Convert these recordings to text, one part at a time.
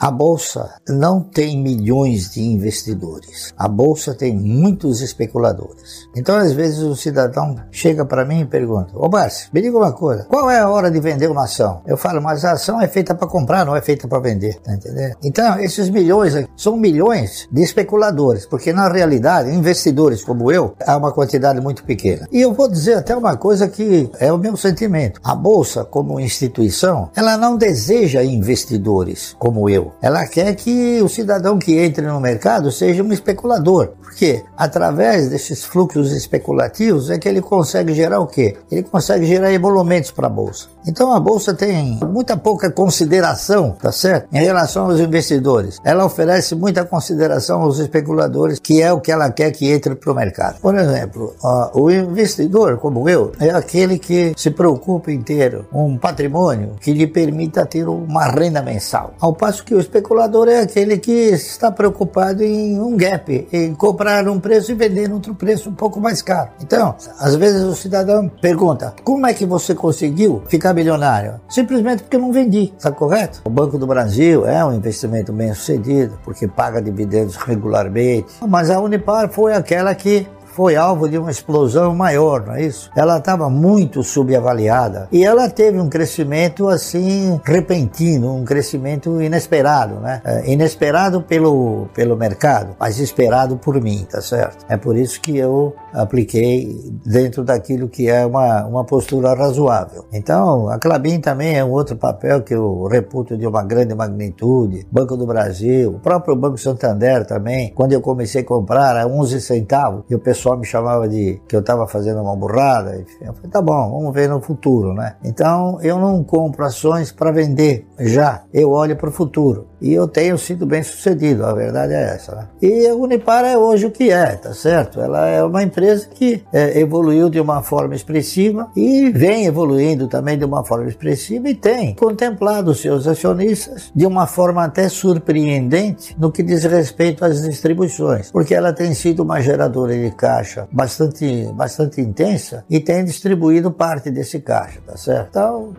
A bolsa não tem milhões de investidores. A bolsa tem muitos especuladores. Então, às vezes, o cidadão chega para mim e pergunta: Ô Márcio, me diga uma coisa, qual é a hora de vender uma ação? Eu falo, mas a ação é feita para comprar, não é feita para vender. Tá entendendo? Então, esses milhões são milhões de especuladores, porque na realidade, investidores como eu, há uma quantidade muito pequena. E eu vou dizer até uma coisa que é o meu sentimento: a bolsa, como instituição, ela não deseja investidores como eu. Ela quer que o cidadão que entre no mercado seja um especulador. Porque através desses fluxos especulativos é que ele consegue gerar o quê? Ele consegue gerar emolumentos para a bolsa. Então a bolsa tem muita pouca consideração, tá certo? Em relação aos investidores. Ela oferece muita consideração aos especuladores, que é o que ela quer que entre para o mercado. Por exemplo, o investidor, como eu, é aquele que se preocupa em ter um patrimônio que lhe permita ter uma renda mensal. Ao passo que o especulador é aquele que está preocupado em um gap, em comprar um preço e vender outro preço um pouco mais caro. Então, às vezes o cidadão pergunta: como é que você conseguiu ficar milionário? Simplesmente porque não vendi, está correto? O Banco do Brasil é um investimento bem sucedido, porque paga dividendos regularmente, mas a Unipar foi aquela que foi alvo de uma explosão maior, não é isso? Ela estava muito subavaliada e ela teve um crescimento assim repentino, um crescimento inesperado, né? É, inesperado pelo, pelo mercado, mas esperado por mim, tá certo? É por isso que eu apliquei dentro daquilo que é uma, uma postura razoável. Então, a Clabin também é um outro papel que eu reputo de uma grande magnitude. Banco do Brasil, o próprio Banco Santander também. Quando eu comecei a comprar a 11 centavos, e o pessoal pessoal me chamava de que eu estava fazendo uma burrada. Eu falei, tá bom, vamos ver no futuro, né? Então eu não compro ações para vender já, eu olho para o futuro. E eu tenho sido bem sucedido, a verdade é essa. Né? E a Unipar é hoje o que é, tá certo? Ela é uma empresa que é, evoluiu de uma forma expressiva e vem evoluindo também de uma forma expressiva e tem contemplado seus acionistas de uma forma até surpreendente no que diz respeito às distribuições, porque ela tem sido uma geradora de caixa bastante, bastante intensa e tem distribuído parte desse caixa, tá certo? Então,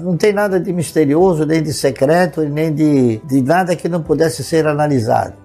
não tem nada de misterioso, nem de secreto, nem de, de nada que não pudesse ser analisado.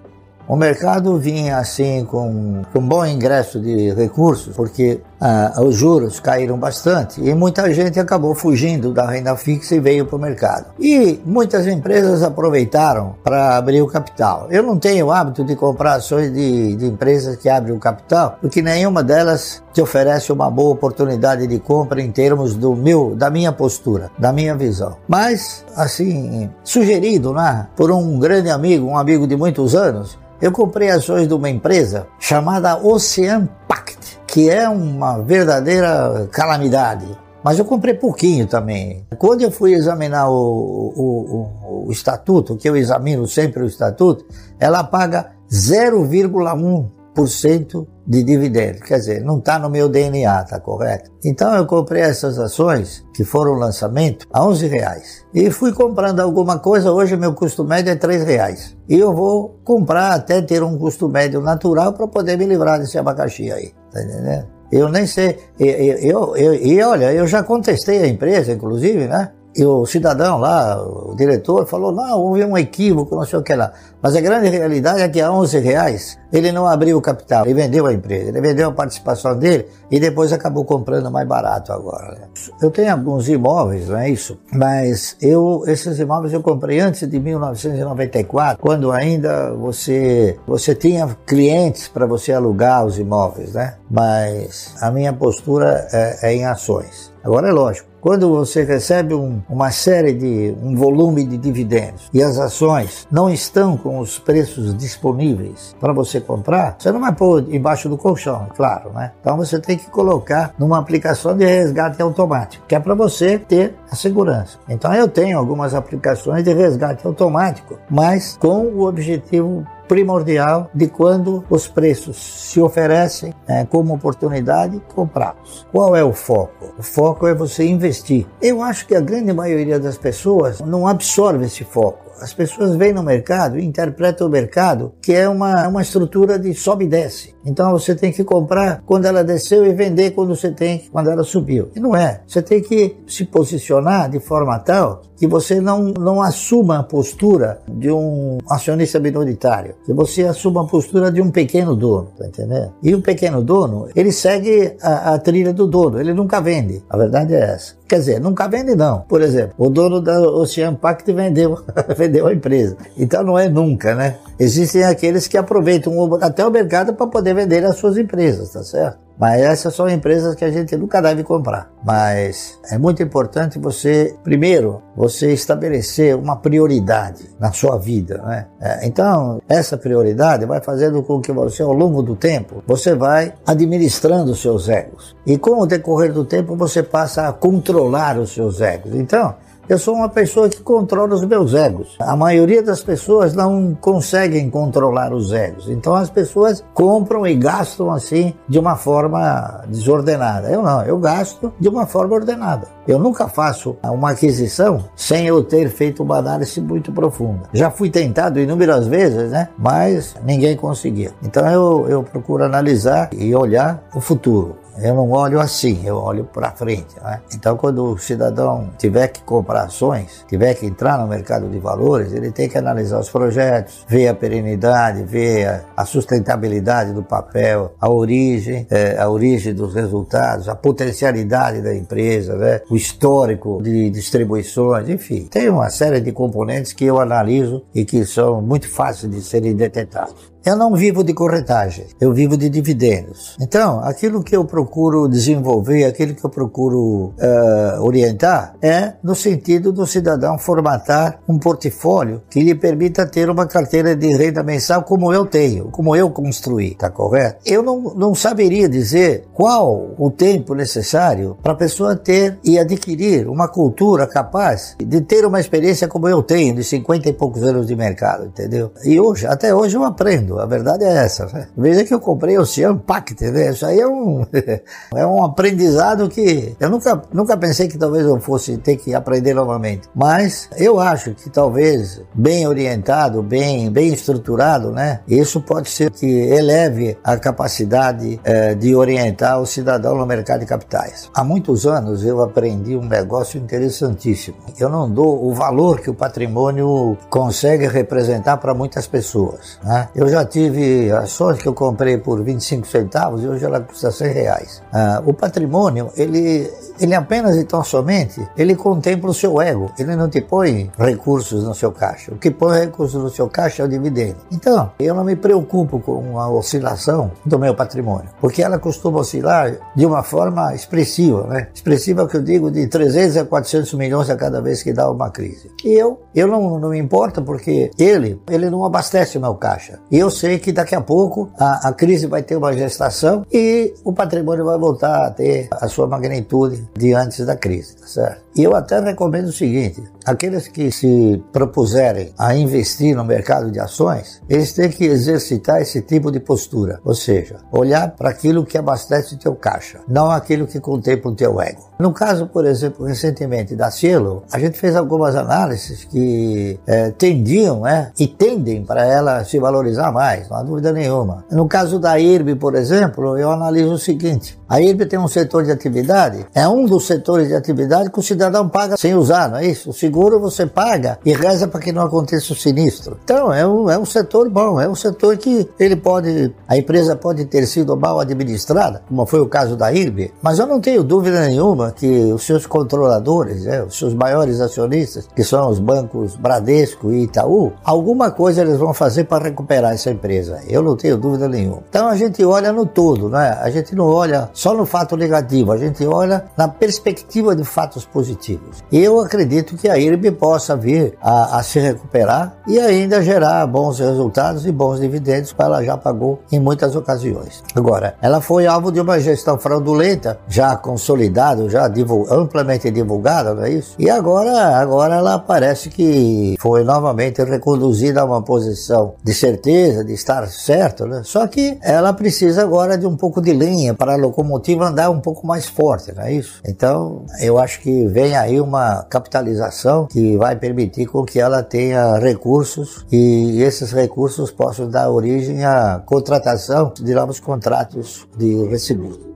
O mercado vinha assim com, com bom ingresso de recursos, porque ah, os juros caíram bastante e muita gente acabou fugindo da renda fixa e veio para o mercado. E muitas empresas aproveitaram para abrir o capital. Eu não tenho o hábito de comprar ações de, de empresas que abrem o capital, porque nenhuma delas te oferece uma boa oportunidade de compra em termos do meu, da minha postura, da minha visão. Mas, assim, sugerido né, por um grande amigo, um amigo de muitos anos, eu comprei ações de uma empresa chamada Ocean Pact, que é uma verdadeira calamidade. Mas eu comprei pouquinho também. Quando eu fui examinar o, o, o, o estatuto, que eu examino sempre o estatuto, ela paga 0,1% de dividendo. Quer dizer, não está no meu DNA, tá correto? Então eu comprei essas ações, que foram lançamento, a 11 reais. E fui comprando alguma coisa, hoje meu custo médio é 3 reais. E eu vou comprar até ter um custo médio natural para poder me livrar desse abacaxi aí, tá entendendo? Eu nem sei, eu, eu, eu, e olha, eu já contestei a empresa, inclusive, né? E o cidadão lá, o diretor, falou: não, houve um equívoco, não sei o que lá. Mas a grande realidade é que a 11 reais ele não abriu o capital, ele vendeu a empresa, ele vendeu a participação dele e depois acabou comprando mais barato agora. Né? Eu tenho alguns imóveis, não é isso? Mas eu, esses imóveis eu comprei antes de 1994, quando ainda você, você tinha clientes para você alugar os imóveis, né? Mas a minha postura é, é em ações. Agora é lógico, quando você recebe um, uma série de um volume de dividendos e as ações não estão com os preços disponíveis para você comprar, você não vai pôr embaixo do colchão, é claro, né? Então você tem que colocar numa aplicação de resgate automático, que é para você ter a segurança. Então eu tenho algumas aplicações de resgate automático, mas com o objetivo primordial de quando os preços se oferecem é, como oportunidade, comprá-los. Qual é o foco? O foco é você investir. Eu acho que a grande maioria das pessoas não absorve esse foco. As pessoas vêm no mercado e interpretam o mercado que é uma, uma estrutura de sobe e desce. Então você tem que comprar quando ela desceu e vender quando você tem quando ela subiu. E não é. Você tem que se posicionar de forma tal que você não, não assuma a postura de um acionista minoritário, que você assuma a postura de um pequeno dono, tá entendendo? E o pequeno dono, ele segue a, a trilha do dono, ele nunca vende. A verdade é essa. Quer dizer, nunca vende não. Por exemplo, o dono da Ocean Pact vendeu, vendeu a empresa. Então não é nunca, né? Existem aqueles que aproveitam até o mercado para poder vender as suas empresas, tá certo? Mas essas são empresas que a gente nunca deve comprar. Mas é muito importante você, primeiro, você estabelecer uma prioridade na sua vida. Né? É, então, essa prioridade vai fazendo com que você, ao longo do tempo, você vai administrando os seus egos. E com o decorrer do tempo, você passa a controlar os seus egos. Então, eu sou uma pessoa que controla os meus egos. A maioria das pessoas não conseguem controlar os egos. Então as pessoas compram e gastam assim de uma forma desordenada. Eu não, eu gasto de uma forma ordenada. Eu nunca faço uma aquisição sem eu ter feito uma análise muito profunda. Já fui tentado inúmeras vezes, né? Mas ninguém conseguiu. Então eu, eu procuro analisar e olhar o futuro. Eu não olho assim, eu olho para frente. Né? Então, quando o cidadão tiver que comprar ações, tiver que entrar no mercado de valores, ele tem que analisar os projetos, ver a perenidade, ver a, sustentabilidade do papel, a origem, é, a origem dos resultados, a potencialidade da empresa, né? o histórico de distribuições, enfim. Tem uma série de componentes que eu analiso e que são muito fáceis de serem detectados. Eu não vivo de corretagem, eu vivo de dividendos. Então, aquilo que eu procuro desenvolver, aquilo que eu procuro uh, orientar, é no sentido do cidadão formatar um portfólio que lhe permita ter uma carteira de renda mensal como eu tenho, como eu construí, tá correto? Eu não, não saberia dizer qual o tempo necessário para a pessoa ter e adquirir uma cultura capaz de ter uma experiência como eu tenho, de 50 e poucos anos de mercado, entendeu? E hoje, até hoje eu aprendo a verdade é essa. Veja que eu comprei o Ocean Pact, né? Isso aí é um, é um aprendizado que eu nunca, nunca pensei que talvez eu fosse ter que aprender novamente. Mas eu acho que talvez bem orientado, bem, bem estruturado, né? Isso pode ser que eleve a capacidade é, de orientar o cidadão no mercado de capitais. Há muitos anos eu aprendi um negócio interessantíssimo. Eu não dou o valor que o patrimônio consegue representar para muitas pessoas. Né? Eu já já tive ações que eu comprei por 25 centavos e hoje ela custa 100 reais. Ah, o patrimônio, ele, ele apenas e tão somente, ele contempla o seu ego. Ele não te põe recursos no seu caixa. O que põe recursos no seu caixa é o dividendo. Então, eu não me preocupo com a oscilação do meu patrimônio, porque ela costuma oscilar de uma forma expressiva, né? Expressiva que eu digo de 300 a 400 milhões a cada vez que dá uma crise. E eu, eu não, não me importa porque ele, ele não abastece o meu caixa. E eu sei que daqui a pouco a, a crise vai ter uma gestação e o patrimônio vai voltar a ter a sua magnitude de antes da crise, tá certo? E eu até recomendo o seguinte: aqueles que se propuserem a investir no mercado de ações, eles têm que exercitar esse tipo de postura, ou seja, olhar para aquilo que abastece o teu caixa, não aquilo que contempla o teu ego. No caso, por exemplo, recentemente da Cielo, a gente fez algumas análises que é, tendiam né, e tendem para ela se valorizar mais, não há dúvida nenhuma. No caso da IRB, por exemplo, eu analiso o seguinte: a IRB tem um setor de atividade, é um dos setores de atividade que o cidadão paga sem usar, não é isso? O você paga e reza para que não aconteça o sinistro. Então, é um, é um setor bom, é um setor que ele pode, a empresa pode ter sido mal administrada, como foi o caso da IRB, mas eu não tenho dúvida nenhuma que os seus controladores, né, os seus maiores acionistas, que são os bancos Bradesco e Itaú, alguma coisa eles vão fazer para recuperar essa empresa. Eu não tenho dúvida nenhuma. Então a gente olha no todo, né? A gente não olha só no fato negativo, a gente olha na perspectiva de fatos positivos. E eu acredito que a IRB possa vir a, a se recuperar e ainda gerar bons resultados e bons dividendos, que ela já pagou em muitas ocasiões. Agora, ela foi alvo de uma gestão fraudulenta, já consolidada, já amplamente divulgada, não é isso? E agora, agora ela parece que foi novamente reconduzida a uma posição de certeza, de estar certo, né? Só que ela precisa agora de um pouco de linha para a locomotiva andar um pouco mais forte, não é isso? Então, eu acho que vem aí uma capitalização que vai permitir com que ela tenha recursos e esses recursos possam dar origem à contratação de novos contratos de recebível.